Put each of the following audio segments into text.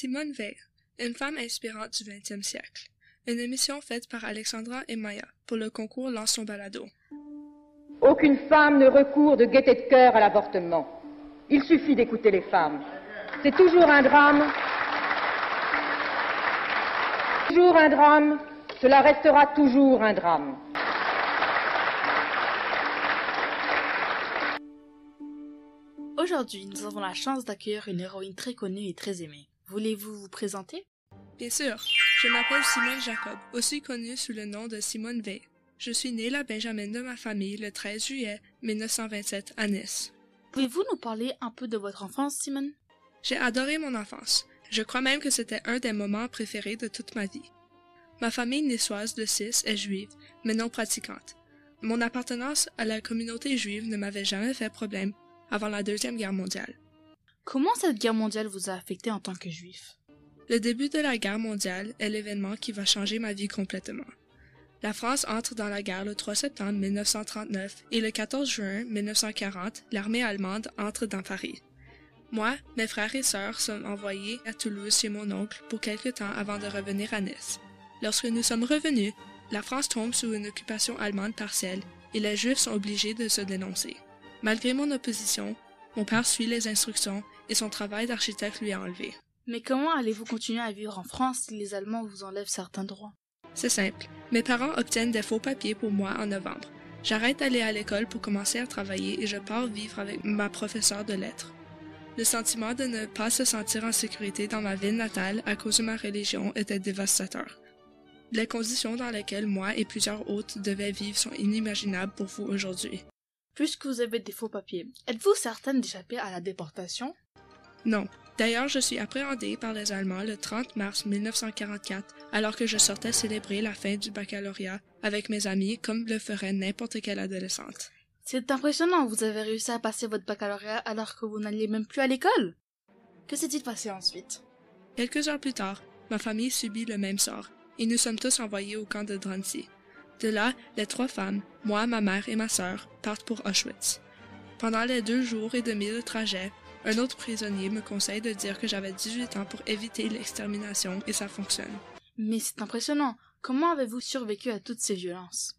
Simone Veil, une femme inspirante du XXe siècle. Une émission faite par Alexandra et Maya pour le concours Lance son balado. Aucune femme ne recourt de gaieté de cœur à l'avortement. Il suffit d'écouter les femmes. C'est toujours un drame. Toujours un drame. Cela restera toujours un drame. Aujourd'hui, nous avons la chance d'accueillir une héroïne très connue et très aimée. Voulez-vous vous présenter? Bien sûr, je m'appelle Simone Jacob, aussi connue sous le nom de Simone Veil. Je suis née la Benjamin de ma famille le 13 juillet 1927 à Nice. Pouvez-vous nous parler un peu de votre enfance, Simone? J'ai adoré mon enfance. Je crois même que c'était un des moments préférés de toute ma vie. Ma famille niçoise de six est juive, mais non pratiquante. Mon appartenance à la communauté juive ne m'avait jamais fait problème avant la Deuxième Guerre mondiale. Comment cette guerre mondiale vous a affecté en tant que juif? Le début de la guerre mondiale est l'événement qui va changer ma vie complètement. La France entre dans la guerre le 3 septembre 1939 et le 14 juin 1940, l'armée allemande entre dans Paris. Moi, mes frères et sœurs sommes envoyés à Toulouse chez mon oncle pour quelque temps avant de revenir à Nice. Lorsque nous sommes revenus, la France tombe sous une occupation allemande partielle et les Juifs sont obligés de se dénoncer. Malgré mon opposition, mon père suit les instructions et son travail d'architecte lui est enlevé. Mais comment allez-vous continuer à vivre en France si les Allemands vous enlèvent certains droits? C'est simple. Mes parents obtiennent des faux papiers pour moi en novembre. J'arrête d'aller à l'école pour commencer à travailler et je pars vivre avec ma professeure de lettres. Le sentiment de ne pas se sentir en sécurité dans ma ville natale à cause de ma religion était dévastateur. Les conditions dans lesquelles moi et plusieurs autres devaient vivre sont inimaginables pour vous aujourd'hui. Puisque vous avez des faux papiers, êtes-vous certaine d'échapper à la déportation? Non. D'ailleurs, je suis appréhendée par les Allemands le 30 mars 1944, alors que je sortais célébrer la fin du baccalauréat avec mes amis comme le ferait n'importe quelle adolescente. C'est impressionnant, vous avez réussi à passer votre baccalauréat alors que vous n'alliez même plus à l'école. Que s'est-il passé ensuite? Quelques heures plus tard, ma famille subit le même sort, et nous sommes tous envoyés au camp de Drancy. De là, les trois femmes, moi, ma mère et ma sœur, partent pour Auschwitz. Pendant les deux jours et demi de trajet, un autre prisonnier me conseille de dire que j'avais 18 ans pour éviter l'extermination et ça fonctionne. Mais c'est impressionnant. Comment avez-vous survécu à toutes ces violences?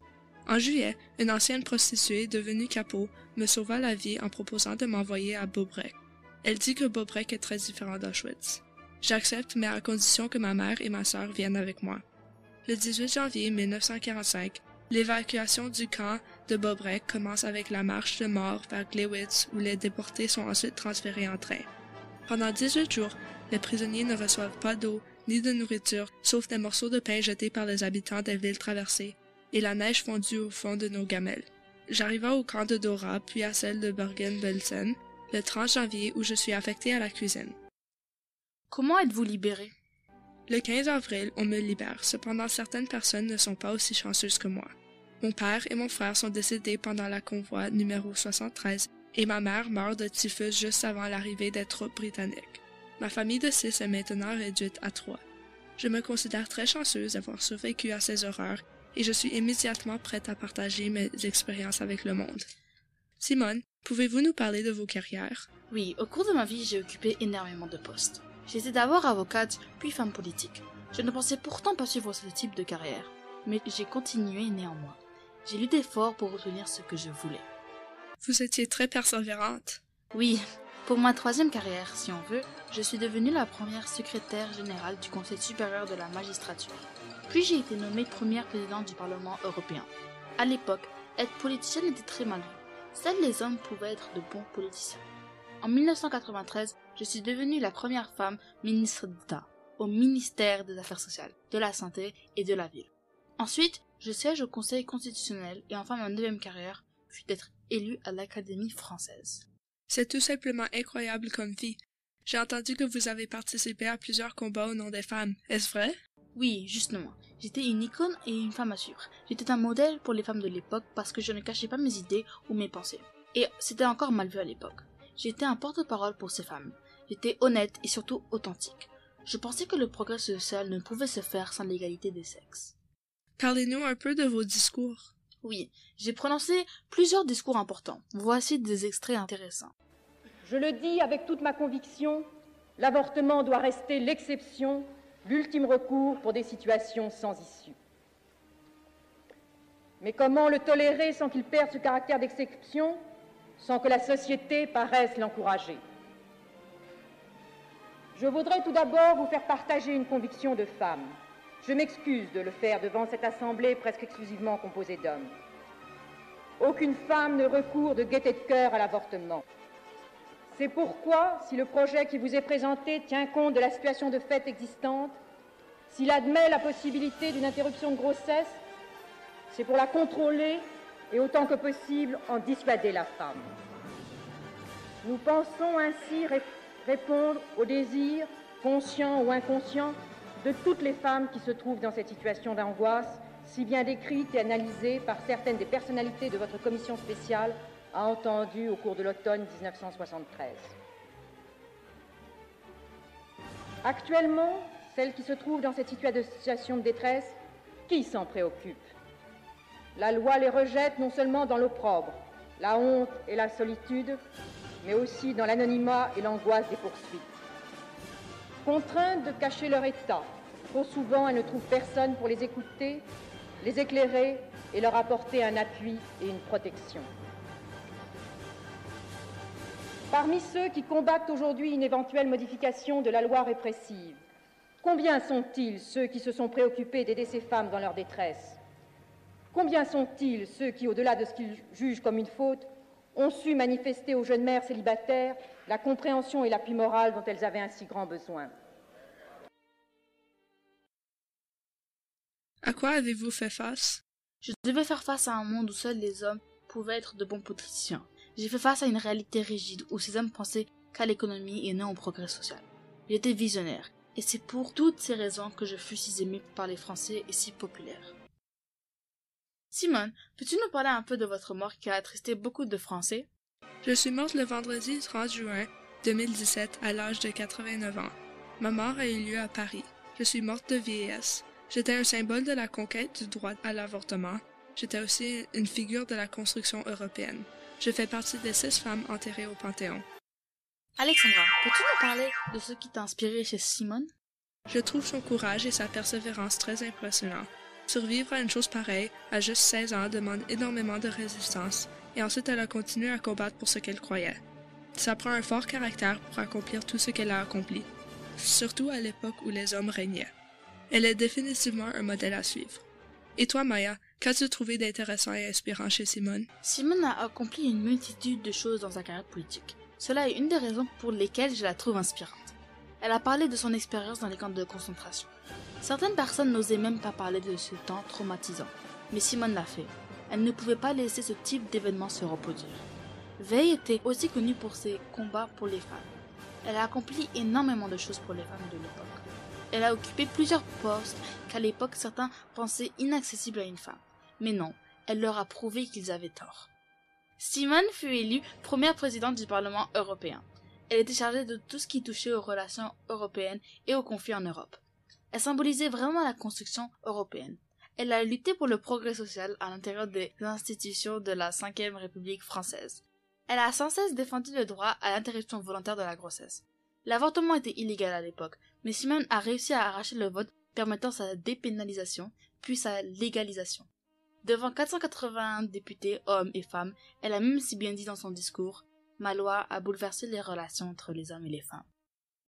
En juillet, une ancienne prostituée devenue capot me sauva la vie en proposant de m'envoyer à Beaubrec. Elle dit que Beaubrec est très différent d'Auschwitz. J'accepte, mais à condition que ma mère et ma sœur viennent avec moi. Le 18 janvier 1945, l'évacuation du camp de Bobrek commence avec la marche de mort vers Glewitz où les déportés sont ensuite transférés en train. Pendant 18 jours, les prisonniers ne reçoivent pas d'eau ni de nourriture, sauf des morceaux de pain jetés par les habitants des villes traversées et la neige fondue au fond de nos gamelles. J'arriva au camp de Dora, puis à celle de Bergen-Belsen, le 30 janvier où je suis affecté à la cuisine. Comment êtes-vous libéré le 15 avril, on me libère. Cependant, certaines personnes ne sont pas aussi chanceuses que moi. Mon père et mon frère sont décédés pendant la convoi numéro 73 et ma mère meurt de typhus juste avant l'arrivée des troupes britanniques. Ma famille de six est maintenant réduite à trois. Je me considère très chanceuse d'avoir survécu à ces horreurs et je suis immédiatement prête à partager mes expériences avec le monde. Simone, pouvez-vous nous parler de vos carrières? Oui, au cours de ma vie, j'ai occupé énormément de postes. J'étais d'abord avocate, puis femme politique. Je ne pensais pourtant pas suivre ce type de carrière, mais j'ai continué néanmoins. J'ai lu d'efforts pour obtenir ce que je voulais. Vous étiez très persévérante. Oui, pour ma troisième carrière, si on veut, je suis devenue la première secrétaire générale du Conseil supérieur de la magistrature. Puis j'ai été nommée première présidente du Parlement européen. À l'époque, être politicienne était très mal vu. Seuls les hommes pouvaient être de bons politiciens. En 1993, je suis devenue la première femme ministre d'État au ministère des Affaires sociales, de la Santé et de la Ville. Ensuite, je siège au Conseil constitutionnel et enfin ma neuvième carrière fut d'être élue à l'Académie française. C'est tout simplement incroyable comme vie. J'ai entendu que vous avez participé à plusieurs combats au nom des femmes. Est-ce vrai? Oui, justement. J'étais une icône et une femme à suivre. J'étais un modèle pour les femmes de l'époque parce que je ne cachais pas mes idées ou mes pensées. Et c'était encore mal vu à l'époque. J'étais un porte-parole pour ces femmes. J'étais honnête et surtout authentique. Je pensais que le progrès social ne pouvait se faire sans l'égalité des sexes. Parlez-nous un peu de vos discours. Oui, j'ai prononcé plusieurs discours importants. Voici des extraits intéressants. Je le dis avec toute ma conviction, l'avortement doit rester l'exception, l'ultime recours pour des situations sans issue. Mais comment le tolérer sans qu'il perde ce caractère d'exception, sans que la société paraisse l'encourager Je voudrais tout d'abord vous faire partager une conviction de femme. Je m'excuse de le faire devant cette assemblée presque exclusivement composée d'hommes. Aucune femme ne recourt de gaieté de cœur à l'avortement. C'est pourquoi, si le projet qui vous est présenté tient compte de la situation de fait existante, s'il admet la possibilité d'une interruption de grossesse, c'est pour la contrôler et autant que possible en dissuader la femme. Nous pensons ainsi répondre aux désirs, conscients ou inconscients, de toutes les femmes qui se trouvent dans cette situation d'angoisse si bien décrite et analysée par certaines des personnalités de votre commission spéciale, a entendu au cours de l'automne 1973. Actuellement, celles qui se trouvent dans cette situation de détresse, qui s'en préoccupe? La loi les rejette non seulement dans l'opprobre, la honte et la solitude, mais aussi dans l'anonymat et l'angoisse des poursuites. Contraintes de cacher leur état, trop souvent elles ne trouvent personne pour les écouter les éclairer et leur apporter un appui et une protection. Parmi ceux qui combattent aujourd'hui une éventuelle modification de la loi répressive, combien sont-ils ceux qui se sont préoccupés d'aider ces femmes dans leur détresse? Combien sont-ils ceux qui, au-delà de ce qu'ils jugent comme une faute, ont su manifester aux jeunes mères célibataires la compréhension et l'appui moral dont elles avaient un si grand besoin? À quoi avez-vous fait face? Je devais faire face à un monde où seuls les hommes pouvaient être de bons politiciens. J'ai fait face à une réalité rigide où ces hommes pensaient qu'à l'économie et non au progrès social. J'étais visionnaire, et c'est pour toutes ces raisons que je fus si aimé par les Français et si populaire. Simone, peux-tu nous parler un peu de votre mort qui a attristé beaucoup de Français? Je suis morte le vendredi 30 juin 2017 à l'âge de 89 ans. Ma mort a eu lieu à Paris. Je suis morte de vieillesse. J'étais un symbole de la conquête du droit à l'avortement. J'étais aussi une figure de la construction européenne. Je fais partie des six femmes enterrées au Panthéon. Alexandra, peux-tu nous parler de ce qui t'a inspiré chez Simone? Je trouve son courage et sa persévérance très impressionnants. Survivre à une chose pareille, à juste 16 ans, demande énormément de résistance, et ensuite elle a continué à combattre pour ce qu'elle croyait. Ça prend un fort caractère pour accomplir tout ce qu'elle a accompli, surtout à l'époque où les hommes régnaient. Elle est définitivement un modèle à suivre. Et toi, Maya, qu'as-tu trouvé d'intéressant et inspirant chez Simone? Simone a accompli une multitude de choses dans sa carrière politique. Cela est une des raisons pour lesquelles je la trouve inspirante. Elle a parlé de son expérience dans les camps de concentration. Certaines personnes n'osaient même pas parler de ce temps traumatisant, mais Simone l'a fait. Elle ne pouvait pas laisser ce type d'événement se reproduire. Veil était aussi connue pour ses combats pour les femmes. Elle a accompli énormément de choses pour les femmes de l'époque. Elle a occupé plusieurs postes qu'à l'époque certains pensaient inaccessibles à une femme. Mais non, elle leur a prouvé qu'ils avaient tort. Simone fut élue première présidente du Parlement européen. Elle était chargée de tout ce qui touchait aux relations européennes et aux conflits en Europe. Elle symbolisait vraiment la construction européenne. Elle a lutté pour le progrès social à l'intérieur des institutions de la Ve République française. Elle a sans cesse défendu le droit à l'interruption volontaire de la grossesse. L'avortement était illégal à l'époque, mais Simone a réussi à arracher le vote permettant sa dépénalisation, puis sa légalisation. Devant 481 députés, hommes et femmes, elle a même si bien dit dans son discours Ma loi a bouleversé les relations entre les hommes et les femmes.